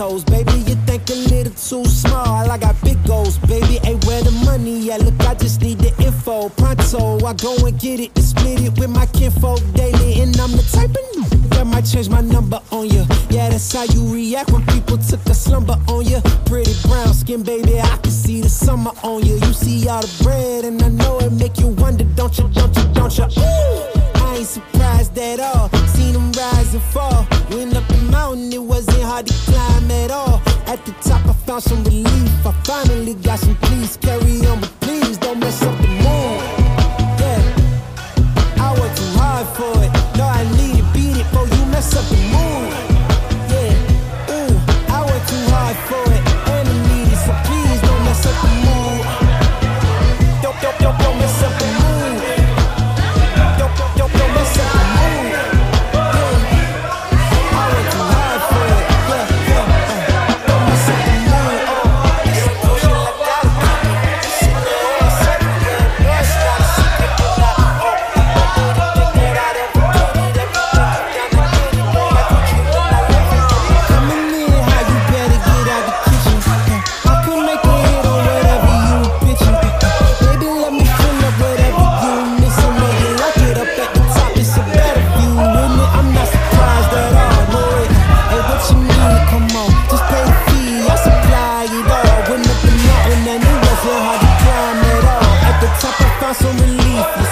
toes, baby. You think a little too small. I got big goals, baby. Hey, where the money at? Look, I just need the info. Pronto, I go and get it and split it with my kinfolk daily. And I'm the type of that might change my number on you. Yeah, that's how you react when people took a slumber on you. Pretty brown skin, baby. I can see the summer on you. You see all the bread, and I know it make you wonder, don't you, don't you, don't you? Ooh. I ain't surprised at all. Seen them rise and fall. Went up the mountain, it wasn't hard to climb found some relief. I finally got some peace. Carry on, but please don't mess up the mood. find some relief.